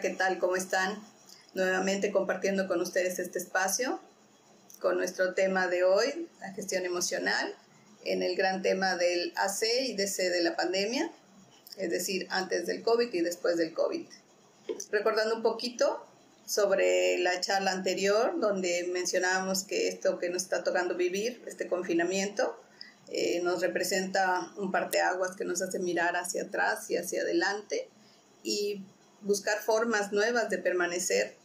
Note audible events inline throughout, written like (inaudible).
¿qué tal? ¿Cómo están? Nuevamente compartiendo con ustedes este espacio con nuestro tema de hoy, la gestión emocional, en el gran tema del AC y DC de la pandemia, es decir, antes del COVID y después del COVID. Recordando un poquito sobre la charla anterior, donde mencionábamos que esto que nos está tocando vivir, este confinamiento, eh, nos representa un parteaguas que nos hace mirar hacia atrás y hacia adelante y buscar formas nuevas de permanecer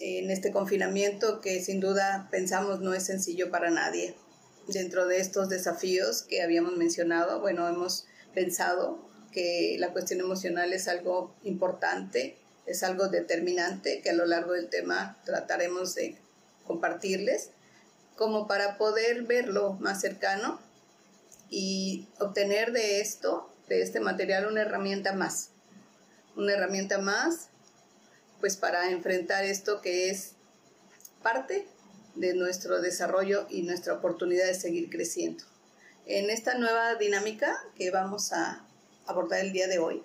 en este confinamiento que sin duda pensamos no es sencillo para nadie. Dentro de estos desafíos que habíamos mencionado, bueno, hemos pensado que la cuestión emocional es algo importante, es algo determinante que a lo largo del tema trataremos de compartirles, como para poder verlo más cercano y obtener de esto, de este material, una herramienta más. Una herramienta más pues para enfrentar esto que es parte de nuestro desarrollo y nuestra oportunidad de seguir creciendo. En esta nueva dinámica que vamos a abordar el día de hoy,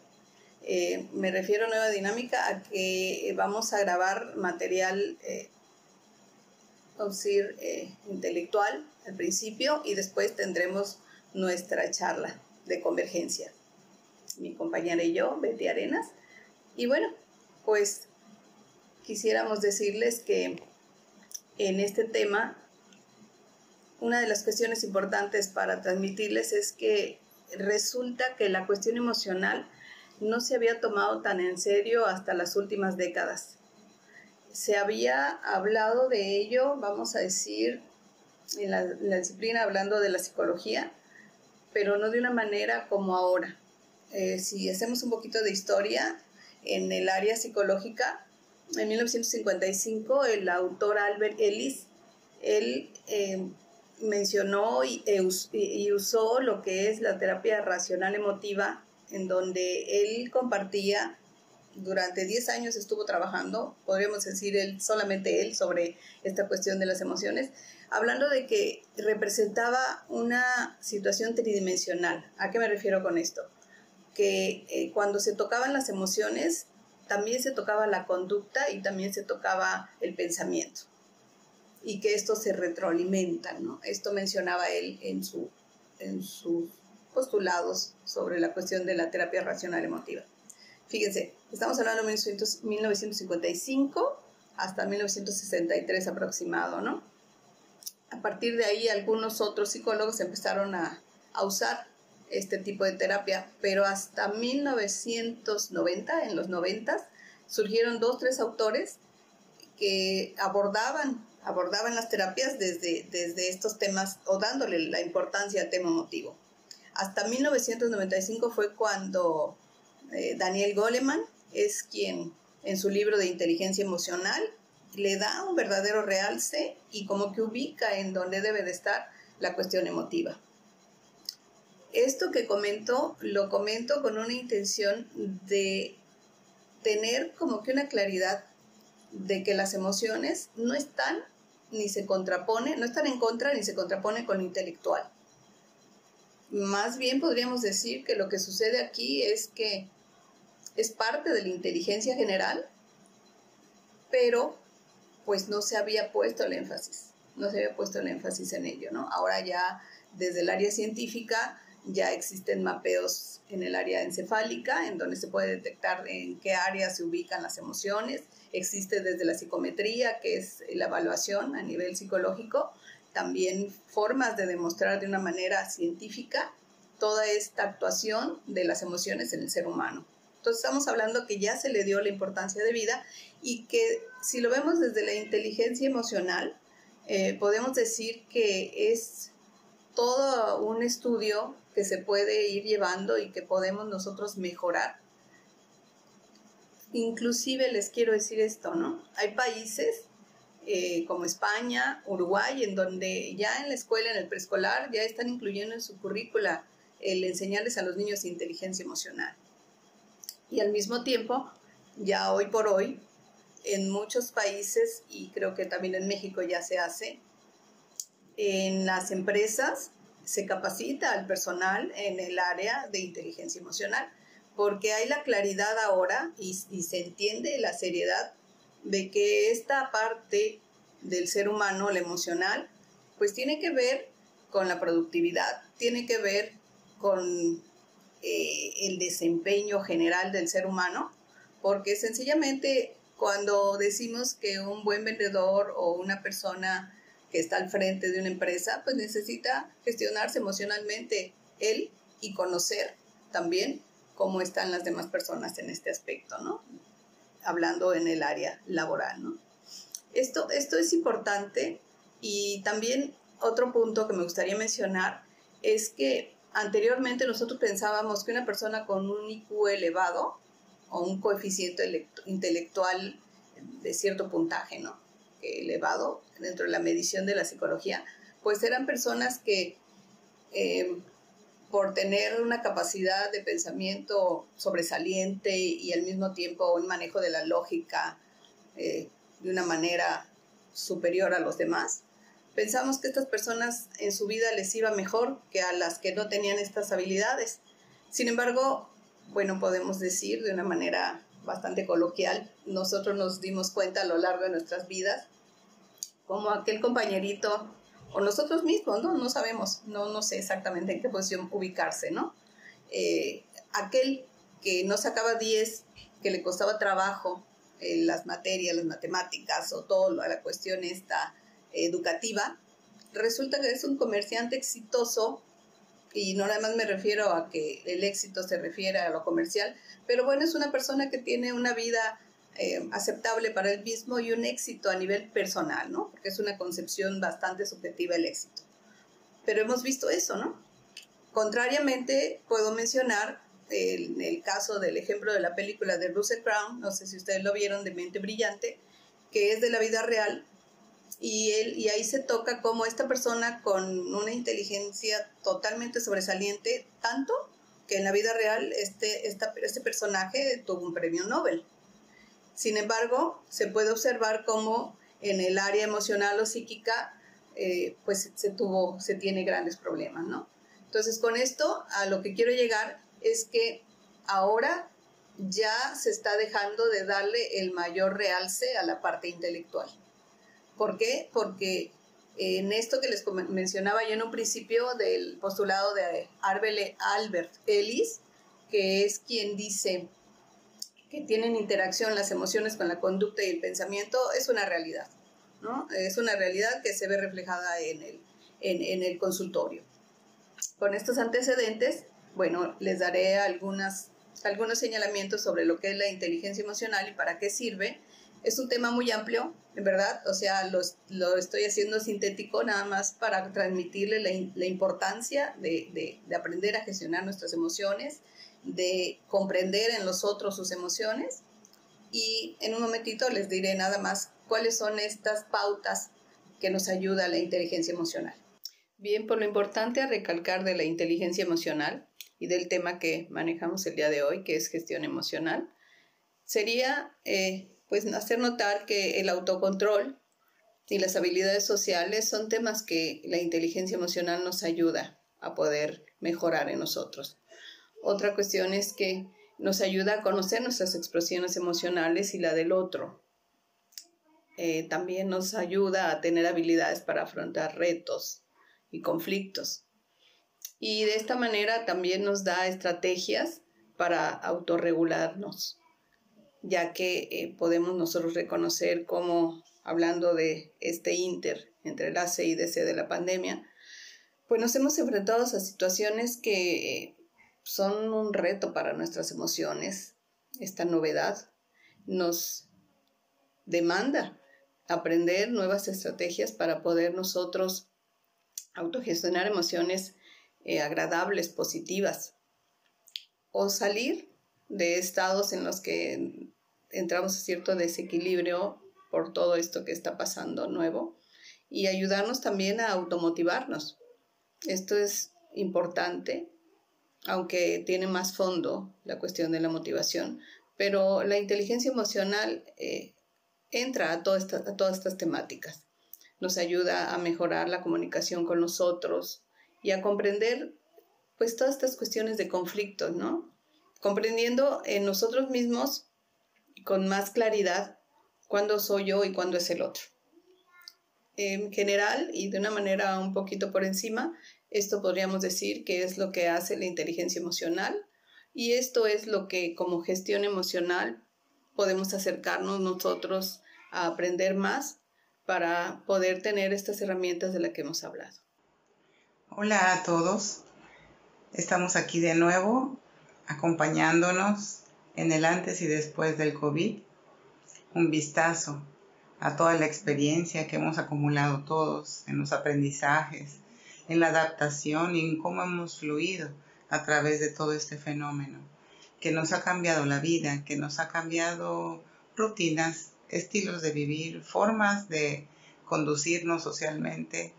eh, me refiero a nueva dinámica a que vamos a grabar material, eh, decir, eh, intelectual al principio y después tendremos nuestra charla de convergencia. Mi compañera y yo, Betty Arenas. Y bueno, pues quisiéramos decirles que en este tema, una de las cuestiones importantes para transmitirles es que resulta que la cuestión emocional no se había tomado tan en serio hasta las últimas décadas. Se había hablado de ello, vamos a decir, en la, disciplina hablando de la psicología, pero no de una manera como ahora. Eh, si hacemos un poquito de historia, en el área psicológica en 1955 el autor Albert Ellis, él eh, mencionó e y, usó lo que es la terapia racional emotiva, en donde él compartía, durante 10 años estuvo trabajando, podríamos decir él, solamente él, sobre esta cuestión de las emociones, hablando de que representaba una situación tridimensional. ¿A qué me refiero con esto? Que eh, cuando se tocaban las emociones, también se tocaba la conducta y también se tocaba el pensamiento. Y que estos se retroalimentan, ¿no? Esto mencionaba él en, su, en sus postulados sobre la cuestión de la terapia racional emotiva. Fíjense, estamos hablando de 1955 hasta 1963 aproximado, ¿no? A partir de ahí algunos otros psicólogos empezaron a, a usar este tipo de terapia, pero hasta 1990, en los 90, surgieron dos, tres autores que abordaban, abordaban las terapias desde, desde estos temas o dándole la importancia al tema emotivo. Hasta 1995 fue cuando eh, Daniel Goleman es quien en su libro de inteligencia emocional le da un verdadero realce y como que ubica en donde debe de estar la cuestión emotiva. Esto que comento, lo comento con una intención de tener como que una claridad de que las emociones no están ni se contrapone, no están en contra ni se contrapone con lo intelectual. Más bien podríamos decir que lo que sucede aquí es que es parte de la inteligencia general, pero pues no se había puesto el énfasis, no se había puesto el énfasis en ello, ¿no? Ahora ya desde el área científica ya existen mapeos en el área encefálica, en donde se puede detectar en qué área se ubican las emociones. Existe desde la psicometría, que es la evaluación a nivel psicológico, también formas de demostrar de una manera científica toda esta actuación de las emociones en el ser humano. Entonces estamos hablando que ya se le dio la importancia de vida y que si lo vemos desde la inteligencia emocional, eh, podemos decir que es todo un estudio que se puede ir llevando y que podemos nosotros mejorar. Inclusive les quiero decir esto, ¿no? Hay países eh, como España, Uruguay, en donde ya en la escuela, en el preescolar, ya están incluyendo en su currícula el enseñarles a los niños inteligencia emocional. Y al mismo tiempo, ya hoy por hoy, en muchos países, y creo que también en México ya se hace, en las empresas se capacita al personal en el área de inteligencia emocional, porque hay la claridad ahora y, se entiende la seriedad de que esta parte del ser humano, la emocional, pues tiene que ver con la productividad, tiene que ver con eh, el desempeño general del ser humano, porque sencillamente cuando decimos que un buen vendedor o una persona que está al frente de una empresa, pues necesita gestionarse emocionalmente él y conocer también cómo están las demás personas en este aspecto, ¿no? Hablando en el área laboral, ¿no? Esto, esto es importante y también otro punto que me gustaría mencionar es que anteriormente nosotros pensábamos que una persona con un IQ elevado o un coeficiente intelectual de cierto puntaje, ¿no? Elevado dentro de la medición de la psicología, pues eran personas que eh, por tener una capacidad de pensamiento sobresaliente y al mismo tiempo un manejo de la lógica eh, de una manera superior a los demás, pensamos que estas personas en su vida les iba mejor que a las que no tenían estas habilidades. Sin embargo, bueno, podemos decir de una manera bastante coloquial, nosotros nos dimos cuenta a lo largo de nuestras vidas, como aquel compañerito, o nosotros mismos, ¿no? No sabemos, no, no sé exactamente en qué posición ubicarse, ¿no? Eh, aquel que no sacaba 10, que le costaba trabajo eh, las materias, las matemáticas o toda la cuestión esta educativa, resulta que es un comerciante exitoso y no nada más me refiero a que el éxito se refiere a lo comercial, pero bueno, es una persona que tiene una vida eh, aceptable para él mismo y un éxito a nivel personal, ¿no? Porque es una concepción bastante subjetiva el éxito. Pero hemos visto eso, ¿no? Contrariamente, puedo mencionar el, el caso del ejemplo de la película de Russell Crown, no sé si ustedes lo vieron, de Mente Brillante, que es de la vida real, y, él, y ahí se toca cómo esta persona con una inteligencia totalmente sobresaliente, tanto que en la vida real este, este personaje tuvo un premio Nobel. Sin embargo, se puede observar cómo en el área emocional o psíquica, eh, pues se tuvo, se tiene grandes problemas, ¿no? Entonces, con esto, a lo que quiero llegar es que ahora ya se está dejando de darle el mayor realce a la parte intelectual. ¿Por qué? Porque en esto que les mencionaba yo en un principio del postulado de Albert Ellis, que es quien dice que tienen interacción las emociones con la conducta y el pensamiento, es una realidad, ¿no? Es una realidad que se ve reflejada en el, en, el consultorio. Con estos antecedentes, bueno, les daré algunas, algunos señalamientos sobre lo que es la inteligencia emocional y para qué sirve es un tema muy amplio, en verdad, o sea, lo, lo estoy haciendo sintético nada más para transmitirle la, la importancia de, de, de, aprender a gestionar nuestras emociones, de comprender en los otros sus emociones y en un momentito les diré nada más cuáles son estas pautas que nos ayuda la inteligencia emocional. Bien, por lo importante a recalcar de la inteligencia emocional y del tema que manejamos el día de hoy, que es gestión emocional, sería eh, pues hacer notar que el autocontrol y las habilidades sociales son temas que la inteligencia emocional nos ayuda a poder mejorar en nosotros. Otra cuestión es que nos ayuda a conocer nuestras expresiones emocionales y la del otro. Eh, también nos ayuda a tener habilidades para afrontar retos y conflictos. Y de esta manera también nos da estrategias para autorregularnos ya que eh, podemos nosotros reconocer cómo, hablando de este inter entre el AC y DC de la pandemia, pues nos hemos enfrentado a situaciones que son un reto para nuestras emociones. Esta novedad nos demanda aprender nuevas estrategias para poder nosotros autogestionar emociones eh, agradables, positivas, o salir de estados en los que entramos a cierto desequilibrio por todo esto que está pasando nuevo y ayudarnos también a automotivarnos. Esto es importante, aunque tiene más fondo la cuestión de la motivación, pero la inteligencia emocional eh, entra a, todas estas temáticas. Nos ayuda a mejorar la comunicación con nosotros y a comprender pues todas estas cuestiones de conflictos, ¿no? Comprendiendo en nosotros mismos con más claridad cuándo soy yo y cuándo es el otro. En general y de una manera un poquito por encima, esto podríamos decir que es lo que hace la inteligencia emocional y esto es lo que como gestión emocional podemos acercarnos nosotros a aprender más para poder tener estas herramientas de las que hemos hablado. Hola a todos, estamos aquí de nuevo acompañándonos en el antes y después del COVID, un vistazo a toda la experiencia que hemos acumulado todos en los aprendizajes, en la adaptación y en cómo hemos fluido a través de todo este fenómeno, que nos ha cambiado la vida, que nos ha cambiado rutinas, estilos de vivir, formas de conducirnos socialmente,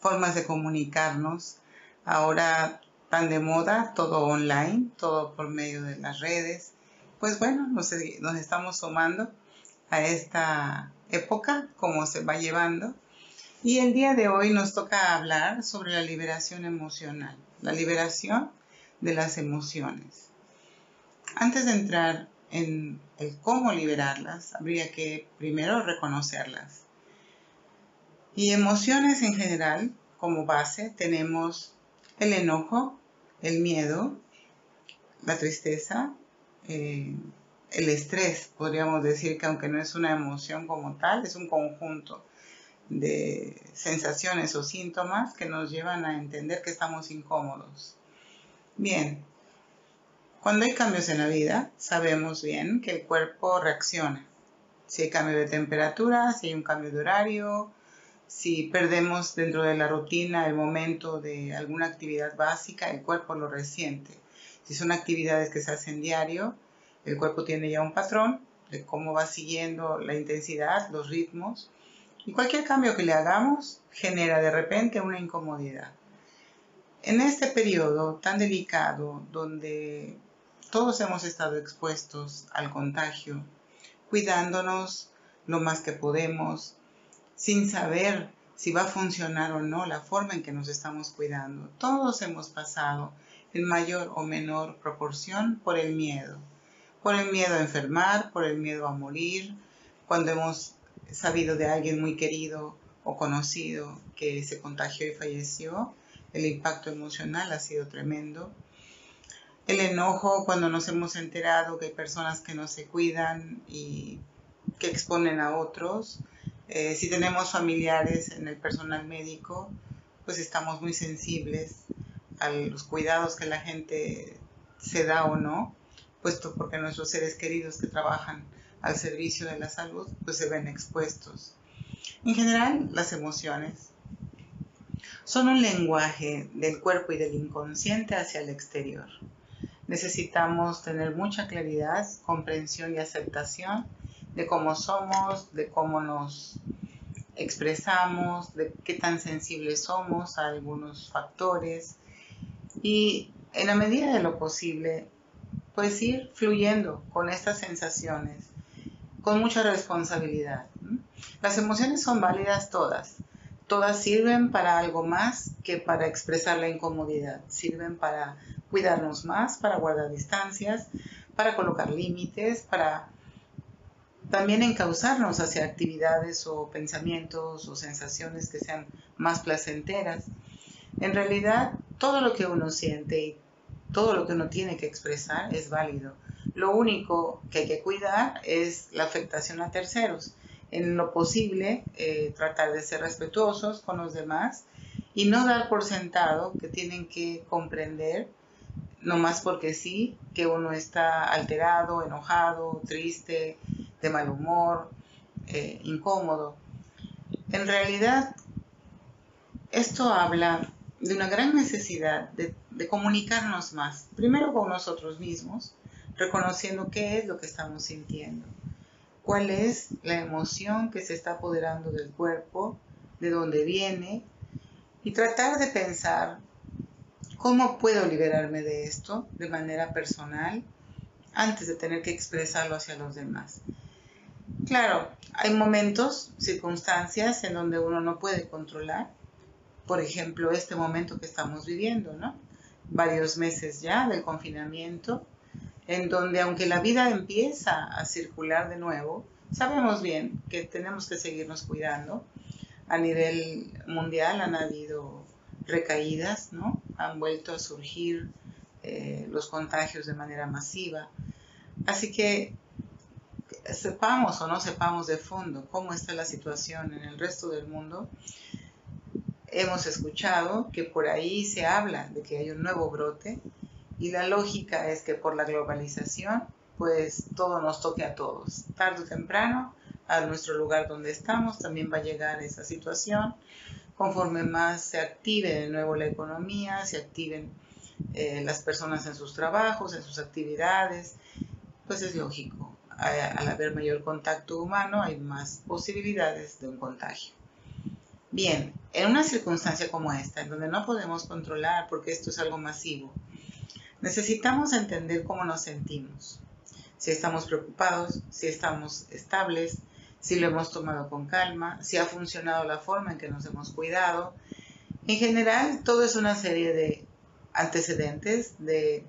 formas de comunicarnos. Ahora tan de moda, todo online, todo por medio de las redes. Pues bueno, nos, nos estamos sumando a esta época, cómo se va llevando. Y el día de hoy nos toca hablar sobre la liberación emocional, la liberación de las emociones. Antes de entrar en el cómo liberarlas, habría que primero reconocerlas. Y emociones en general, como base, tenemos el enojo, el miedo, la tristeza, eh, el estrés, podríamos decir que aunque no es una emoción como tal, es un conjunto de sensaciones o síntomas que nos llevan a entender que estamos incómodos. Bien, cuando hay cambios en la vida, sabemos bien que el cuerpo reacciona. Si hay cambio de temperatura, si hay un cambio de horario, si perdemos dentro de la rutina el momento de alguna actividad básica, el cuerpo lo resiente. Si son actividades que se hacen diario, el cuerpo tiene ya un patrón de cómo va siguiendo la intensidad, los ritmos, y cualquier cambio que le hagamos genera de repente una incomodidad. En este periodo tan delicado donde todos hemos estado expuestos al contagio, cuidándonos lo más que podemos, sin saber si va a funcionar o no la forma en que nos estamos cuidando. Todos hemos pasado en mayor o menor proporción por el miedo. Por el miedo a enfermar, por el miedo a morir, cuando hemos sabido de alguien muy querido o conocido que se contagió y falleció, el impacto emocional ha sido tremendo. El enojo cuando nos hemos enterado que hay personas que no se cuidan y que exponen a otros eh, si tenemos familiares en el personal médico, pues estamos muy sensibles a los cuidados que la gente se da o no, puesto porque nuestros seres queridos que trabajan al servicio de la salud, pues se ven expuestos. En general, las emociones son un lenguaje del cuerpo y del inconsciente hacia el exterior. Necesitamos tener mucha claridad, comprensión y aceptación de cómo somos, de cómo nos expresamos, de qué tan sensibles somos a algunos factores. Y en la medida de lo posible, pues ir fluyendo con estas sensaciones con mucha responsabilidad. Las emociones son válidas todas, todas sirven para algo más que para expresar la incomodidad, sirven para cuidarnos más, para guardar distancias, para colocar límites, para también encauzarnos hacia actividades o pensamientos o sensaciones que sean más placenteras. En realidad, todo lo que uno siente y todo lo que uno tiene que expresar es válido. Lo único que hay que cuidar es la afectación a terceros. En lo posible, eh, tratar de ser respetuosos con los demás y no dar por sentado que tienen que comprender, no más porque sí, que uno está alterado, enojado, triste, de mal humor, eh, incómodo. En realidad, esto habla de una gran necesidad de, de, comunicarnos más, primero con nosotros mismos, reconociendo qué es lo que estamos sintiendo, cuál es la emoción que se está apoderando del cuerpo, de dónde viene, y tratar de pensar cómo puedo liberarme de esto de manera personal antes de tener que expresarlo hacia los demás. Claro, hay momentos, circunstancias en donde uno no puede controlar. Por ejemplo, este momento que estamos viviendo, ¿no? Varios meses ya del confinamiento. en donde aunque la vida empieza a circular de nuevo, sabemos bien que tenemos que seguirnos cuidando. A nivel mundial han habido recaídas, ¿no? Han vuelto a surgir eh, los contagios de manera masiva. Así que sepamos o no sepamos de fondo cómo está la situación en el resto del mundo, hemos escuchado que por ahí se habla de que hay un nuevo brote y la lógica es que por la globalización, pues todo nos toque a todos. Tarde o temprano, a nuestro lugar donde estamos también va a llegar esa situación. Conforme más se active de nuevo la economía, se activen eh, las personas en sus trabajos, en sus actividades, pues es lógico. Al haber mayor contacto humano hay más posibilidades de un contagio. Bien, en una circunstancia como esta, en donde no podemos controlar porque esto es algo masivo, necesitamos entender cómo nos sentimos. Si estamos preocupados, si estamos estables, si lo hemos tomado con calma, si ha funcionado la forma en que nos hemos cuidado. En general, todo es una serie de antecedentes, de,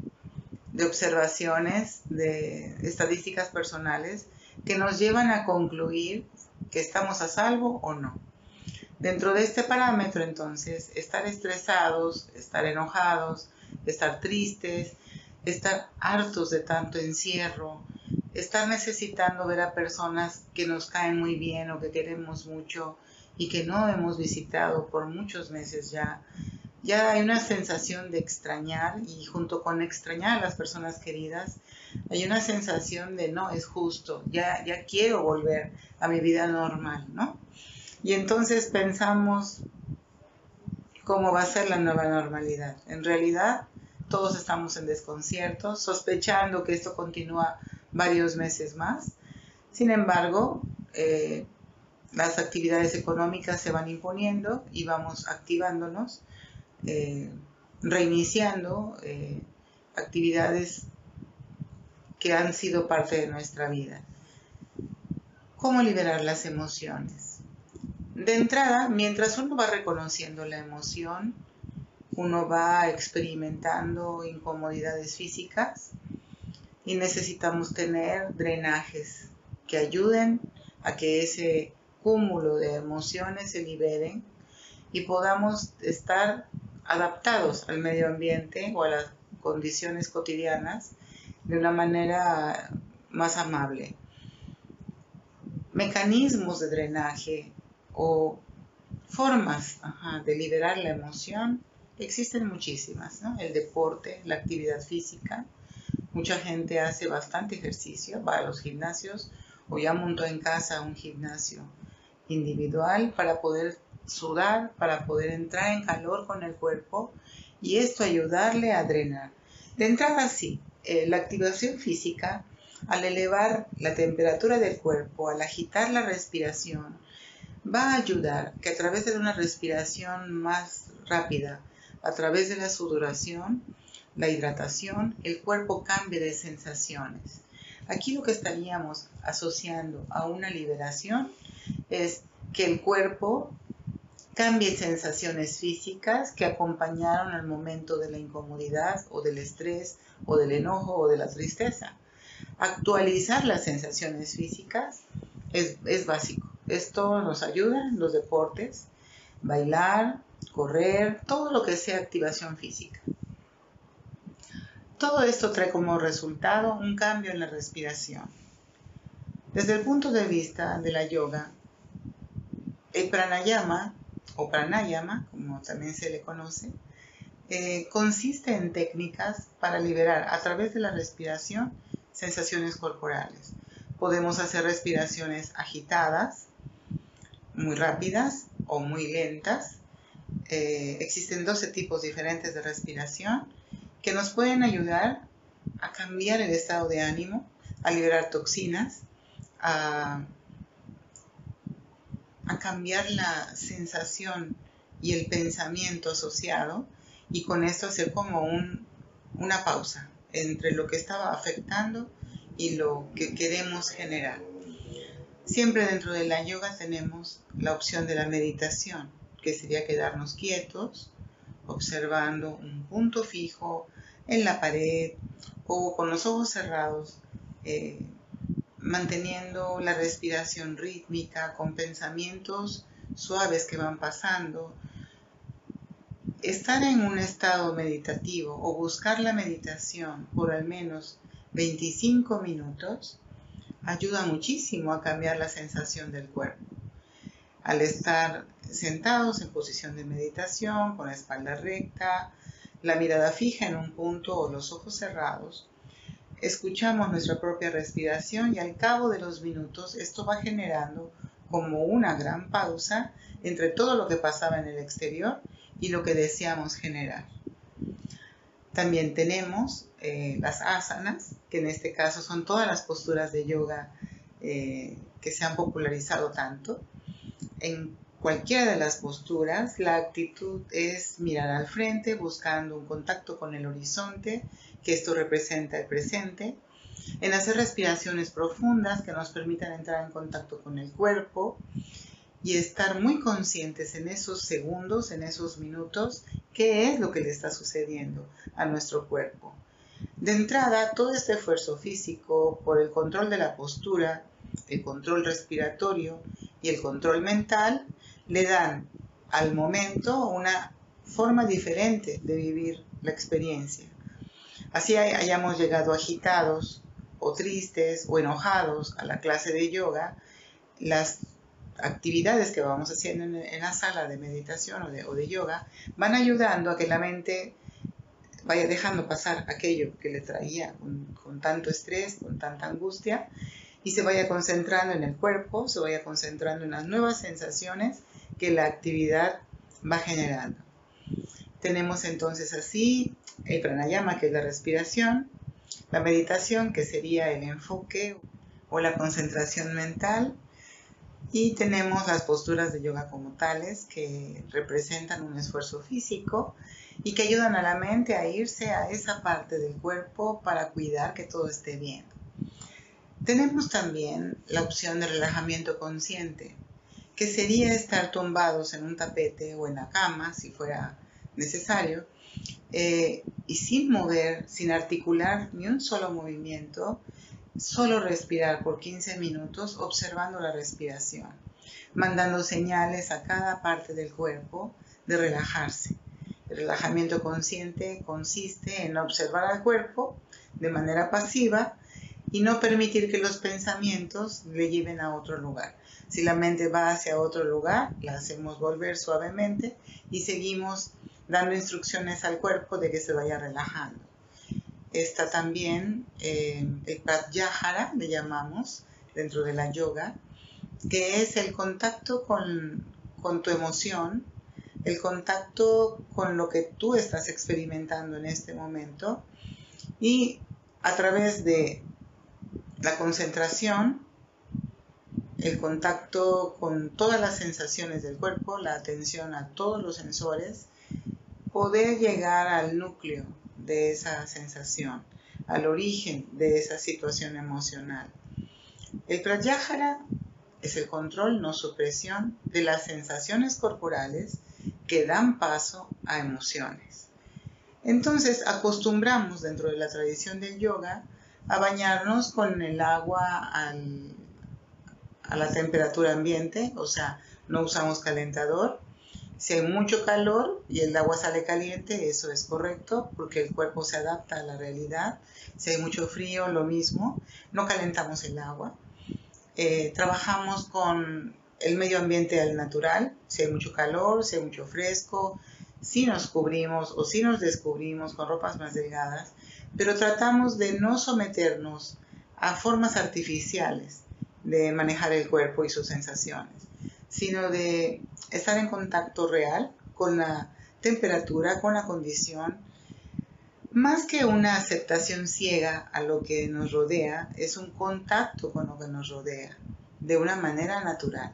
observaciones, de estadísticas personales que nos llevan a concluir que estamos a salvo o no. Dentro de este parámetro, entonces, estar estresados, estar enojados, estar tristes, estar hartos de tanto encierro, estar necesitando ver a personas que nos caen muy bien o que queremos mucho y que no hemos visitado por muchos meses ya, ya hay una sensación de extrañar y junto con extrañar a las personas queridas, hay una sensación de no, es justo, ya, ya quiero volver a mi vida normal, ¿no? Y entonces pensamos cómo va a ser la nueva normalidad. En realidad, todos estamos en desconcierto, sospechando que esto continúa varios meses más. Sin embargo, eh, las actividades económicas se van imponiendo y vamos activándonos, eh, reiniciando eh, actividades que han sido parte de nuestra vida. ¿Cómo liberar las emociones? De entrada, mientras uno va reconociendo la emoción, uno va experimentando incomodidades físicas y necesitamos tener drenajes que ayuden a que ese cúmulo de emociones se liberen y podamos estar adaptados al medio ambiente o a las condiciones cotidianas de una manera más amable. Mecanismos de drenaje o formas de liberar la emoción, existen muchísimas, El deporte, la actividad física. Mucha gente hace bastante ejercicio, va a los gimnasios o ya montó en casa un gimnasio individual para poder sudar, para poder entrar en calor con el cuerpo y esto ayudarle a drenar. De entrada sí, eh, la activación física, al elevar la temperatura del cuerpo, al agitar la respiración, va a ayudar que a través de una respiración más rápida, a través de la sudoración, la hidratación, el cuerpo cambie de sensaciones. Aquí lo que estaríamos asociando a una liberación es que el cuerpo cambie sensaciones físicas que acompañaron al momento de la incomodidad o del estrés o del enojo o de la tristeza. Actualizar las sensaciones físicas es, es básico. Esto nos ayuda en los deportes, bailar, correr, todo lo que sea activación física. Todo esto trae como resultado un cambio en la respiración. Desde el punto de vista de la yoga, el pranayama o pranayama, como también se le conoce, eh, consiste en técnicas para liberar a través de la respiración sensaciones corporales. Podemos hacer respiraciones agitadas, muy rápidas o muy lentas. Eh, existen 12 tipos diferentes de respiración que nos pueden ayudar a cambiar el estado de ánimo, a liberar toxinas, a, cambiar la sensación y el pensamiento asociado y con esto hacer como una pausa entre lo que estaba afectando y lo que queremos generar. Siempre dentro de la yoga tenemos la opción de la meditación, que sería quedarnos quietos, observando un punto fijo, en la pared o con los ojos cerrados, eh, manteniendo la respiración rítmica con pensamientos suaves que van pasando. Estar en un estado meditativo o buscar la meditación por al menos 25 minutos ayuda muchísimo a cambiar la sensación del cuerpo. Al estar sentados en posición de meditación, con la espalda recta, la mirada fija en un punto o los ojos cerrados, escuchamos nuestra propia respiración y al cabo de los minutos esto va generando como una gran pausa entre todo lo que pasaba en el exterior y lo que deseamos generar. También tenemos eh, las asanas, que en este caso son todas las posturas de yoga eh, que se han popularizado tanto. En cualquiera de las posturas, la actitud es mirar al frente, buscando un contacto con el horizonte, que esto representa el presente, en hacer respiraciones profundas que nos permitan entrar en contacto con el cuerpo y estar muy conscientes en esos segundos, en esos minutos, qué es lo que le está sucediendo a nuestro cuerpo. De entrada, todo este esfuerzo físico por el control de la postura, el control respiratorio y el control mental le dan al momento una forma diferente de vivir la experiencia. Así hayamos llegado agitados o tristes o enojados a la clase de yoga, las actividades que vamos haciendo en, la sala de meditación o de, yoga van ayudando a que la mente vaya dejando pasar aquello que le traía con, tanto estrés, con tanta angustia, y se vaya concentrando en el cuerpo, se vaya concentrando en las nuevas sensaciones que la actividad va generando. Tenemos entonces así el pranayama, que es la respiración, la meditación, que sería el enfoque o la concentración mental, y tenemos las posturas de yoga como tales, que representan un esfuerzo físico y que ayudan a la mente a irse a esa parte del cuerpo para cuidar que todo esté bien. Tenemos también la opción de relajamiento consciente, que sería estar tumbados en un tapete o en la cama, si fuera necesario, eh, y sin mover, sin articular ni un solo movimiento, solo respirar por 15 minutos observando la respiración, mandando señales a cada parte del cuerpo de relajarse. El relajamiento consciente consiste en observar al cuerpo de manera pasiva y no permitir que los pensamientos le lleven a otro lugar. Si la mente va hacia otro lugar, la hacemos volver suavemente y seguimos dando instrucciones al cuerpo de que se vaya relajando. Está también eh, el pratyahara, le llamamos, dentro de la yoga, que es el contacto con, con tu emoción, el contacto con lo que tú estás experimentando en este momento y a través de la concentración, el contacto con todas las sensaciones del cuerpo, la atención a todos los sensores, poder llegar al núcleo de esa sensación, al origen de esa situación emocional. El pratyahara es el control, no supresión, de las sensaciones corporales que dan paso a emociones. Entonces acostumbramos dentro de la tradición del yoga a bañarnos con el agua a la temperatura ambiente, o sea, no usamos calentador, si hay mucho calor y el agua sale caliente, eso es correcto porque el cuerpo se adapta a la realidad. Si hay mucho frío, lo mismo. No calentamos el agua. Eh, trabajamos con el medio ambiente al natural. Si hay mucho calor, si hay mucho fresco, si nos cubrimos o si nos descubrimos con ropas más delgadas, pero tratamos de no someternos a formas artificiales de manejar el cuerpo y sus sensaciones sino de estar en contacto real con la temperatura, con la condición. Más que una aceptación ciega a lo que nos rodea, es un contacto con lo que nos rodea, de una manera natural,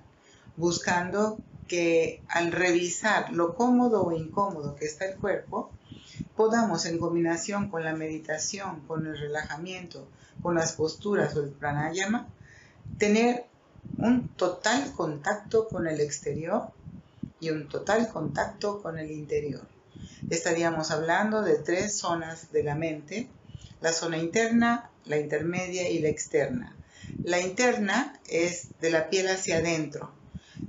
buscando que al revisar lo cómodo o incómodo que está el cuerpo, podamos en combinación con la meditación, con el relajamiento, con las posturas o el pranayama, tener un total contacto con el exterior y un total contacto con el interior. estaríamos hablando de tres zonas de la mente, la zona interna, la intermedia y la externa. La interna es de la piel hacia adentro.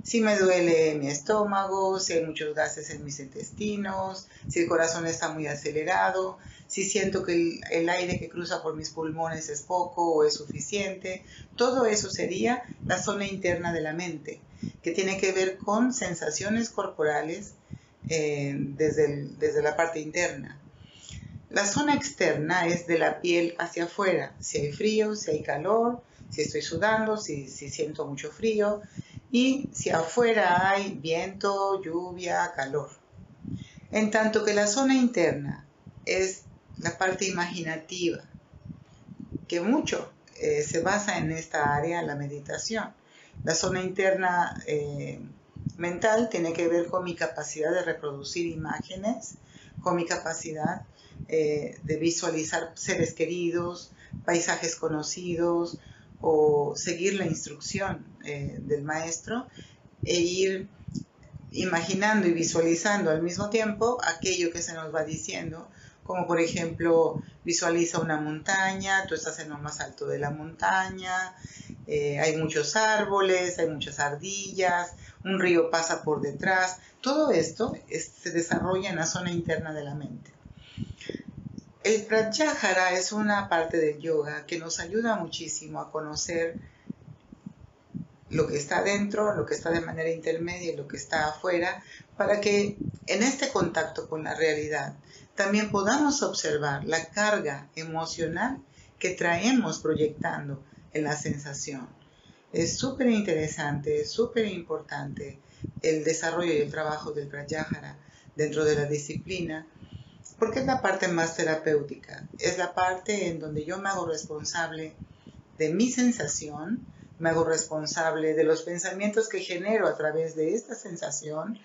Si me duele mi estómago, si hay muchos gases en mis intestinos, si el corazón está muy acelerado, si siento que el, aire que cruza por mis pulmones es poco o es suficiente, todo eso sería la zona interna de la mente, que tiene que ver con sensaciones corporales eh, desde, desde la parte interna. La zona externa es de la piel hacia afuera, si hay frío, si hay calor, si estoy sudando, si, si siento mucho frío y si afuera hay viento, lluvia, calor. En tanto que la zona interna es la parte imaginativa, que mucho eh, se basa en esta área, la meditación. La zona interna eh, mental tiene que ver con mi capacidad de reproducir imágenes, con mi capacidad eh, de visualizar seres queridos, paisajes conocidos o seguir la instrucción eh, del maestro e ir imaginando y visualizando al mismo tiempo aquello que se nos va diciendo, como por ejemplo visualiza una montaña, tú estás en lo más alto de la montaña, eh, hay muchos árboles, hay muchas ardillas, un río pasa por detrás. Todo esto se desarrolla en la zona interna de la mente. El pratyahara es una parte del yoga que nos ayuda muchísimo a conocer lo que está dentro, lo que está de manera intermedia y lo que está afuera, para que en este contacto con la realidad también podamos observar la carga emocional que traemos proyectando en la sensación. Es súper interesante, es súper importante el desarrollo y el trabajo del Pratyahara dentro de la disciplina, porque es la parte más terapéutica, es la parte en donde yo me hago responsable de mi sensación, me hago responsable de los pensamientos que genero a través de esta sensación,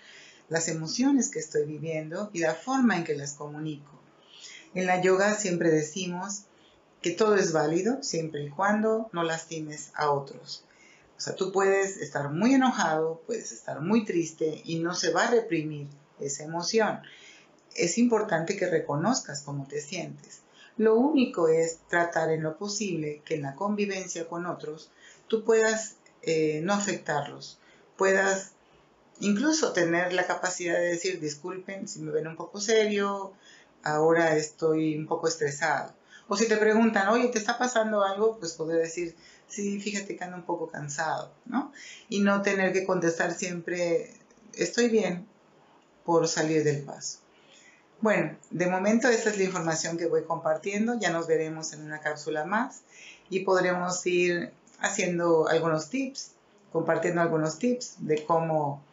las emociones que estoy viviendo y la forma en que las comunico. En la yoga siempre decimos que todo es válido siempre y cuando no lastimes a otros. O sea, tú puedes estar muy enojado, puedes estar muy triste y no se va a reprimir esa emoción. Es importante que reconozcas cómo te sientes. Lo único es tratar en lo posible que en la convivencia con otros tú puedas eh, no afectarlos, puedas incluso tener la capacidad de decir, disculpen si me ven un poco serio, ahora estoy un poco estresado. O si te preguntan, oye, ¿te está pasando algo? Pues poder decir, sí, fíjate que ando un poco cansado, ¿no? Y no tener que contestar siempre, estoy bien, por salir del paso. Bueno, de momento esta es la información que voy compartiendo, ya nos veremos en una cápsula más y podremos ir haciendo algunos tips, compartiendo algunos tips de cómo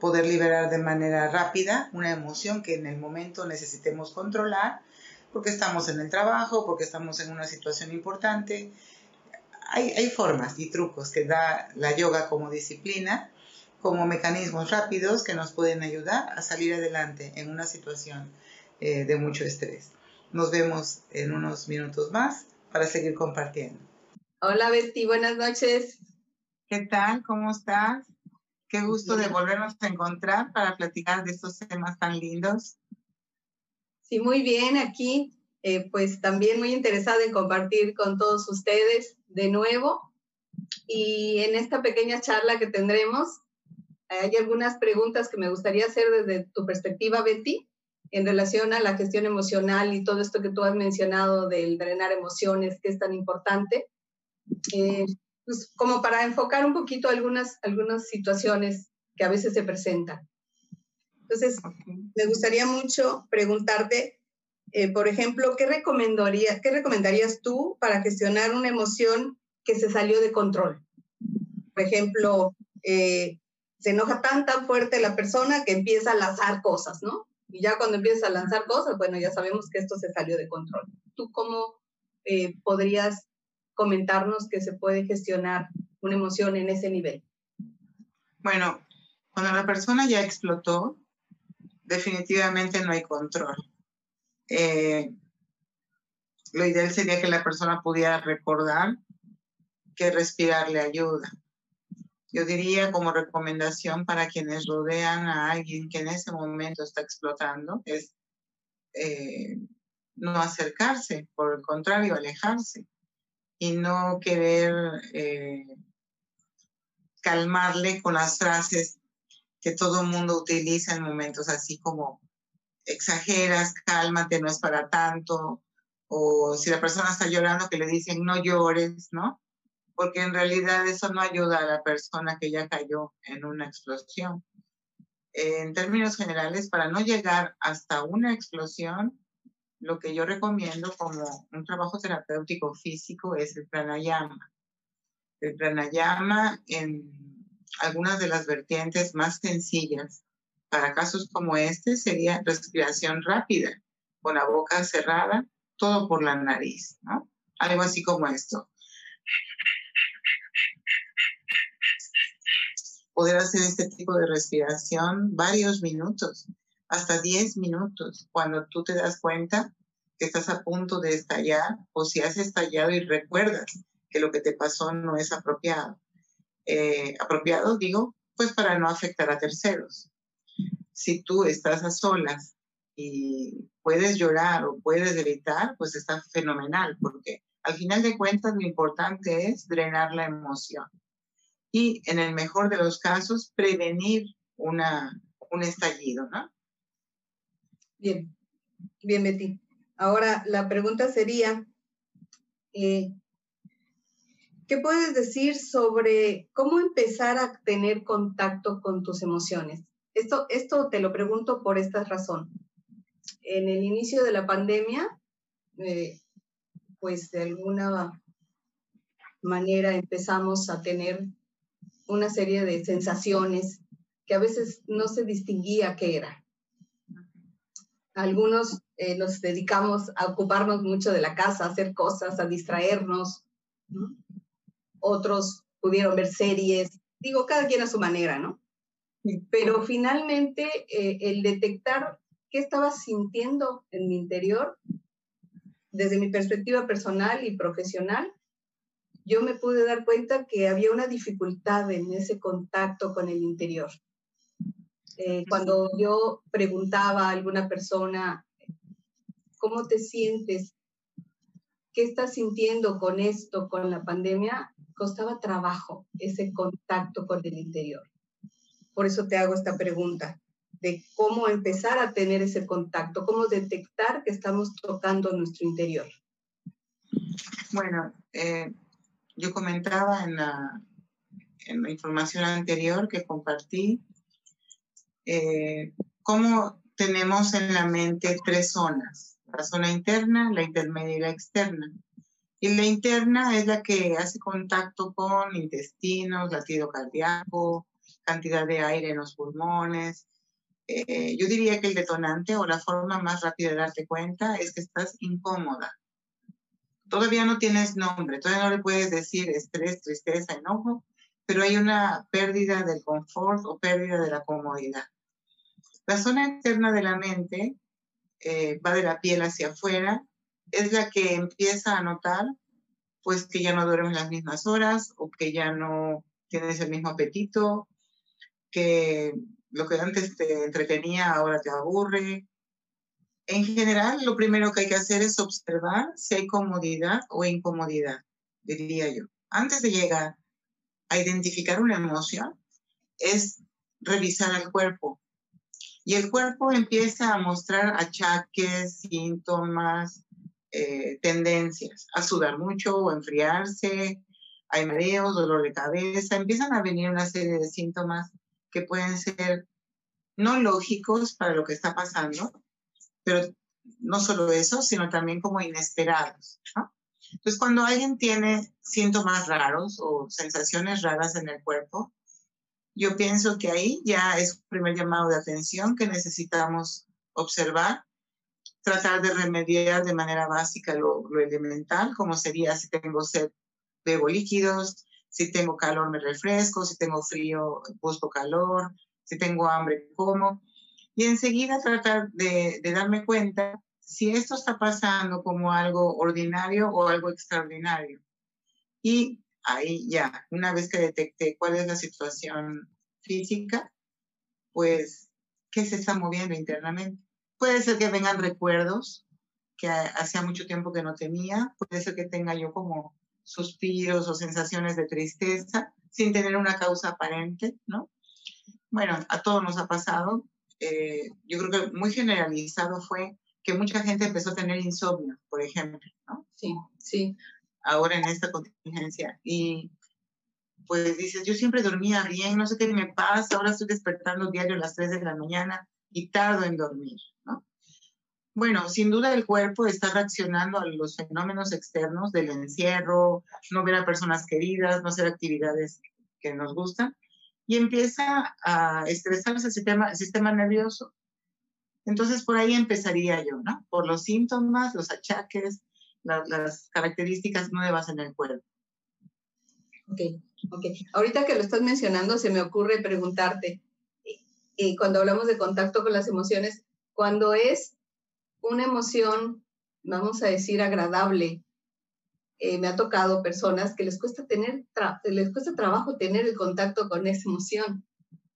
poder liberar de manera rápida una emoción que en el momento necesitemos controlar, porque estamos en el trabajo, porque estamos en una situación importante. Hay, formas y trucos que da la yoga como disciplina, como mecanismos rápidos que nos pueden ayudar a salir adelante en una situación eh, de mucho estrés. Nos vemos en unos minutos más para seguir compartiendo. Hola Betty, buenas noches. ¿Qué tal? ¿Cómo estás? Qué gusto de volvernos a encontrar para platicar de estos temas tan lindos. Sí, muy bien, aquí eh, pues también muy interesada en compartir con todos ustedes de nuevo. Y en esta pequeña charla que tendremos, hay algunas preguntas que me gustaría hacer desde tu perspectiva, Betty, en relación a la gestión emocional y todo esto que tú has mencionado del drenar emociones, que es tan importante. Eh, pues como para enfocar un poquito algunas, algunas situaciones que a veces se presentan. Entonces, me gustaría mucho preguntarte, eh, por ejemplo, ¿qué, recomendaría, ¿qué recomendarías tú para gestionar una emoción que se salió de control? Por ejemplo, eh, se enoja tan, tan fuerte la persona que empieza a lanzar cosas, ¿no? Y ya cuando empieza a lanzar cosas, bueno, ya sabemos que esto se salió de control. ¿Tú cómo eh, podrías comentarnos que se puede gestionar una emoción en ese nivel? Bueno, cuando la persona ya explotó, definitivamente no hay control. Eh, lo ideal sería que la persona pudiera recordar que respirar le ayuda. Yo diría como recomendación para quienes rodean a alguien que en ese momento está explotando es eh, no acercarse, por el contrario, alejarse y no querer eh, calmarle con las frases que todo el mundo utiliza en momentos así como exageras, cálmate, no es para tanto, o si la persona está llorando que le dicen no llores, ¿no? Porque en realidad eso no ayuda a la persona que ya cayó en una explosión. En términos generales, para no llegar hasta una explosión, lo que yo recomiendo como un trabajo terapéutico físico es el pranayama. El pranayama en algunas de las vertientes más sencillas para casos como este sería respiración rápida, con la boca cerrada, todo por la nariz, ¿no? Algo así como esto. Poder hacer este tipo de respiración varios minutos, hasta 10 minutos, cuando tú te das cuenta que estás a punto de estallar o si has estallado y recuerdas que lo que te pasó no es apropiado. Eh, apropiado, digo, pues para no afectar a terceros. Si tú estás a solas y puedes llorar o puedes gritar, pues está fenomenal, porque al final de cuentas lo importante es drenar la emoción. Y en el mejor de los casos, prevenir una, un estallido, ¿no? Bien, bien, Betty. Ahora, la pregunta sería, eh, ¿qué puedes decir sobre cómo empezar a tener contacto con tus emociones? Esto, esto te lo pregunto por esta razón. En el inicio de la pandemia, eh, pues de alguna manera empezamos a tener una serie de sensaciones que a veces no se distinguía qué era. Algunos eh, nos dedicamos a ocuparnos mucho de la casa, a hacer cosas, a distraernos. Otros pudieron ver series, digo, cada quien a su manera, ¿no? Pero finalmente eh, el detectar qué estaba sintiendo en mi interior, desde mi perspectiva personal y profesional, yo me pude dar cuenta que había una dificultad en ese contacto con el interior. Eh, cuando yo preguntaba a alguna persona, ¿cómo te sientes? ¿Qué estás sintiendo con esto, con la pandemia? Costaba trabajo ese contacto con el interior. Por eso te hago esta pregunta de cómo empezar a tener ese contacto, cómo detectar que estamos tocando nuestro interior. Bueno, eh, yo comentaba en la, en la información anterior que compartí eh, cómo tenemos en la mente tres zonas, la zona interna, la intermedia y la externa. Y la interna es la que hace contacto con intestinos, latido cardíaco, cantidad de aire en los pulmones. Eh, yo diría que el detonante o la forma más rápida de darte cuenta es que estás incómoda. Todavía no tienes nombre, todavía no le puedes decir estrés, tristeza, enojo, pero hay una pérdida del confort o pérdida de la comodidad. La zona externa de la mente eh, va de la piel hacia afuera, es la que empieza a notar pues que ya no duermes las mismas horas o que ya no tienes el mismo apetito, que lo que antes te entretenía ahora te aburre. En general, lo primero que hay que hacer es observar si hay comodidad o incomodidad, diría yo. Antes de llegar a identificar una emoción, es revisar el cuerpo, y el cuerpo empieza a mostrar achaques, síntomas, eh, tendencias, a sudar mucho o enfriarse, hay mareos, dolor de cabeza, empiezan a venir una serie de síntomas que pueden ser no lógicos para lo que está pasando, pero no solo eso, sino también como inesperados. Entonces, cuando alguien tiene síntomas raros o sensaciones raras en el cuerpo, yo pienso que ahí ya es un primer llamado de atención que necesitamos observar, tratar de remediar de manera básica lo, elemental, como sería si tengo sed, bebo líquidos, si tengo calor me refresco, si tengo frío busco calor, si tengo hambre como. Y enseguida tratar de, de darme cuenta si esto está pasando como algo ordinario o algo extraordinario. Y ahí ya, una vez que detecté cuál es la situación física, pues, ¿qué se está moviendo internamente? Puede ser que vengan recuerdos que hacía mucho tiempo que no tenía. Puede ser que tenga yo como suspiros o sensaciones de tristeza sin tener una causa aparente, ¿no? Bueno, a todos nos ha pasado. Eh, yo creo que muy generalizado fue que mucha gente empezó a tener insomnio, por ejemplo, ¿no? Sí, sí. Ahora en esta contingencia. Y pues dices, yo siempre dormía bien, no sé qué me pasa, ahora estoy despertando diario a las 3 de la mañana y tardo en dormir, ¿no? Bueno, sin duda el cuerpo está reaccionando a los fenómenos externos del encierro, no ver a personas queridas, no hacer actividades que nos gustan, y empieza a estresarse el sistema, el sistema nervioso. Entonces por ahí empezaría yo, ¿no? Por los síntomas, los achaques, las características nuevas en el cuerpo. Ok, ok. Ahorita que lo estás mencionando, se me ocurre preguntarte, eh, cuando hablamos de contacto con las emociones, cuando es una emoción, vamos a decir, agradable. Eh, me ha tocado personas que les cuesta, tener les cuesta trabajo tener el contacto con esa emoción,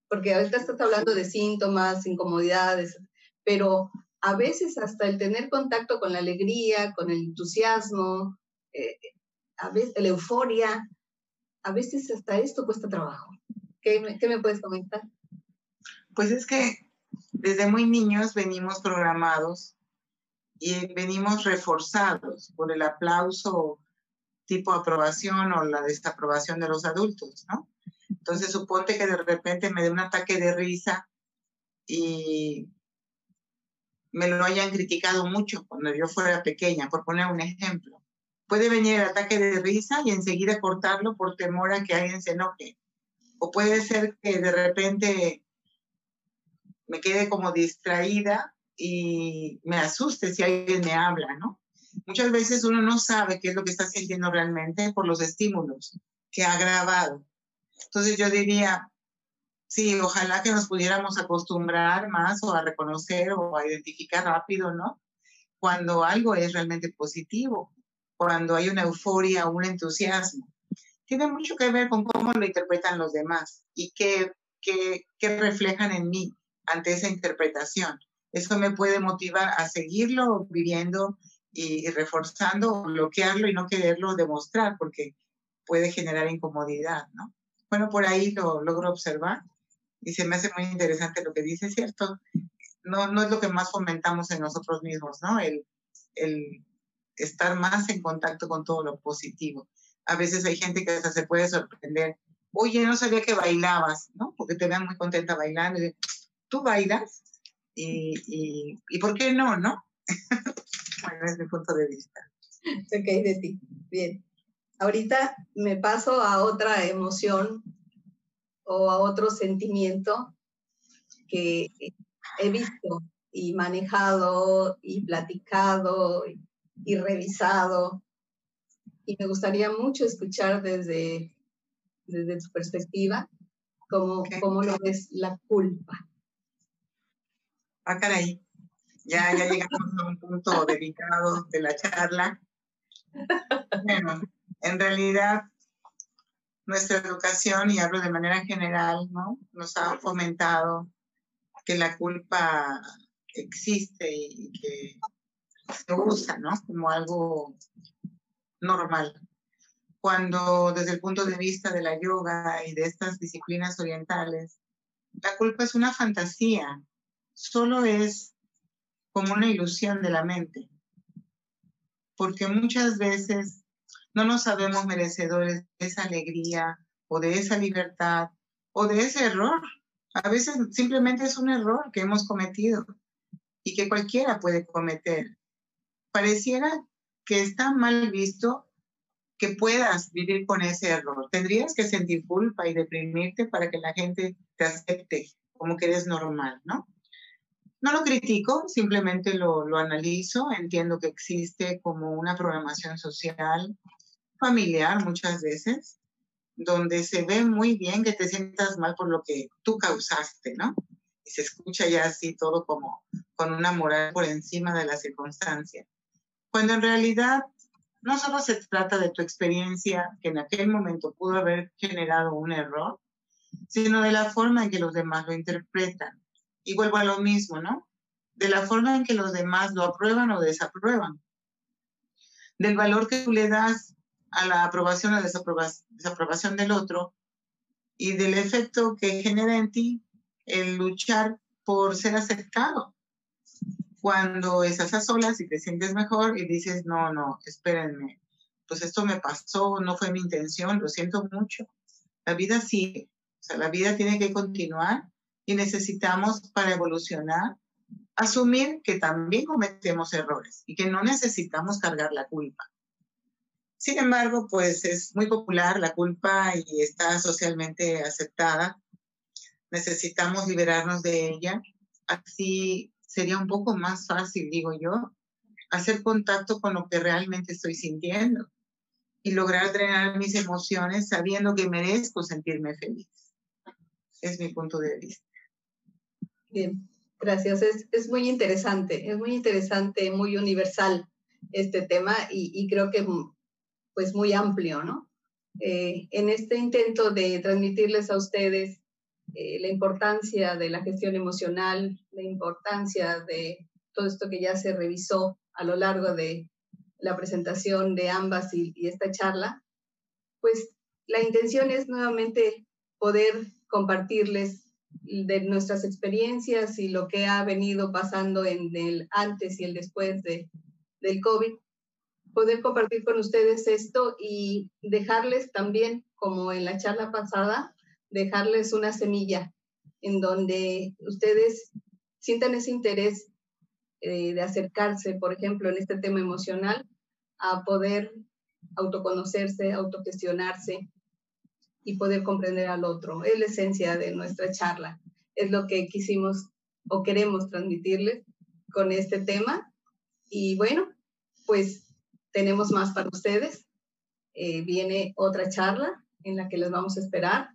porque ahorita estás hablando de síntomas, incomodidades, pero a veces hasta el tener contacto con la alegría, con el entusiasmo, eh, a veces la euforia, a veces hasta esto cuesta trabajo. ¿Qué, ¿Qué me puedes comentar? Pues es que desde muy niños venimos programados y venimos reforzados por el aplauso tipo aprobación o la desaprobación de los adultos, ¿no? Entonces suponte que de repente me dé un ataque de risa y me lo hayan criticado mucho cuando yo fuera pequeña, por poner un ejemplo. Puede venir el ataque de risa y enseguida cortarlo por temor a que alguien se enoje. O puede ser que de repente me quede como distraída y me asuste si alguien me habla, ¿no? Muchas veces uno no sabe qué es lo que está sintiendo realmente por los estímulos que ha grabado. Entonces yo diría, sí, ojalá que nos pudiéramos acostumbrar más o a reconocer o a identificar rápido, ¿no? Cuando algo es realmente positivo, cuando hay una euforia o un entusiasmo. Tiene mucho que ver con cómo lo interpretan los demás y qué, qué, qué reflejan en mí ante esa interpretación. Eso me puede motivar a seguirlo viviendo y, reforzando, bloquearlo y no quererlo demostrar porque puede generar incomodidad, ¿no? Bueno, por ahí lo logro observar y se me hace muy interesante lo que dice, ¿cierto? No, no es lo que más fomentamos en nosotros mismos, ¿no? El, el estar más en contacto con todo lo positivo. A veces hay gente que hasta se puede sorprender. Oye, no sabía que bailabas, ¿no? Porque te vean muy contenta bailando. ¿Tú bailas? y, y, por qué no, ¿no? (laughs) bueno, es mi punto de vista. (laughs) Ok, de ti. Bien. Ahorita me paso a otra emoción o a otro sentimiento que he visto y manejado y platicado y, revisado. Y me gustaría mucho escuchar desde, desde tu perspectiva cómo, cómo lo ves la culpa ah, caray, ya, ya llegamos a un punto delicado de la charla. Bueno, en realidad nuestra educación, y hablo de manera general, ¿no? nos ha fomentado que la culpa existe y que se usa ¿no? como algo normal. Cuando desde el punto de vista de la yoga y de estas disciplinas orientales, la culpa es una fantasía, solo es como una ilusión de la mente, porque muchas veces no nos sabemos merecedores de esa alegría o de esa libertad o de ese error. A veces simplemente es un error que hemos cometido y que cualquiera puede cometer. Pareciera que está mal visto que puedas vivir con ese error. Tendrías que sentir culpa y deprimirte para que la gente te acepte como que eres normal, ¿no? No lo critico, simplemente lo, lo analizo, entiendo que existe como una programación social, familiar muchas veces, donde se ve muy bien que te sientas mal por lo que tú causaste, ¿no? Y se escucha ya así todo como con una moral por encima de la circunstancia. Cuando en realidad no solo se trata de tu experiencia, que en aquel momento pudo haber generado un error, sino de la forma en que los demás lo interpretan. Y vuelvo a lo mismo, ¿no? de la forma en que los demás lo aprueban o desaprueban, del valor que tú le das a la aprobación o desaprobación del otro y del efecto que genera en ti el luchar por ser aceptado. Cuando estás a solas y te sientes mejor y dices, no, no, espérenme, pues esto me pasó, no fue mi intención, lo siento mucho. La vida sigue, o sea, la vida tiene que continuar y necesitamos para evolucionar asumir que también cometemos errores y que no necesitamos cargar la culpa. Sin embargo, pues es muy popular la culpa y está socialmente aceptada. Necesitamos liberarnos de ella. Así sería un poco más fácil, digo yo, hacer contacto con lo que realmente estoy sintiendo y lograr drenar mis emociones sabiendo que merezco sentirme feliz. Es mi punto de vista. Bien, gracias. Es, es muy interesante, es muy interesante, muy universal este tema y, y creo que pues muy amplio, ¿no? Eh, en este intento de transmitirles a ustedes eh, la importancia de la gestión emocional, la importancia de todo esto que ya se revisó a lo largo de la presentación de ambas y, y esta charla, pues la intención es nuevamente poder compartirles de nuestras experiencias y lo que ha venido pasando en el antes y el después de, del COVID poder compartir con ustedes esto y dejarles también, como en la charla pasada, dejarles una semilla en donde ustedes sientan ese interés eh, de acercarse, por ejemplo, en este tema emocional, a poder autoconocerse, autogestionarse y poder comprender al otro. Es la esencia de nuestra charla. Es lo que quisimos o queremos transmitirles con este tema. Y bueno, pues tenemos más para ustedes. Eh, viene otra charla en la que les vamos a esperar.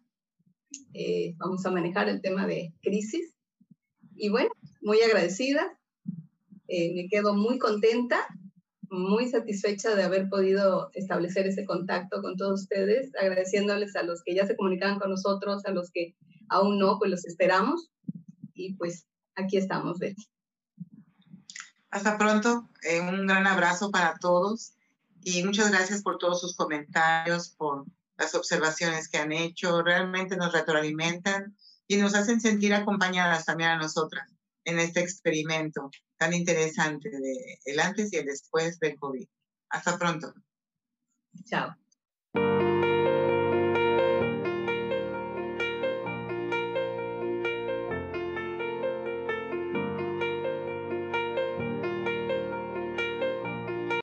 Eh, vamos a manejar el tema de crisis. Y bueno, muy agradecida. Eh, me quedo muy contenta, muy satisfecha de haber podido establecer ese contacto con todos ustedes, agradeciéndoles a los que ya se comunicaban con nosotros, a los que aún no, pues los esperamos. Y pues aquí estamos, Betty. Hasta pronto, eh, un gran abrazo para todos y muchas gracias por todos sus comentarios, por las observaciones que han hecho. Realmente nos retroalimentan y nos hacen sentir acompañadas también a nosotras en este experimento tan interesante de el antes y el después del COVID. Hasta pronto. Chao.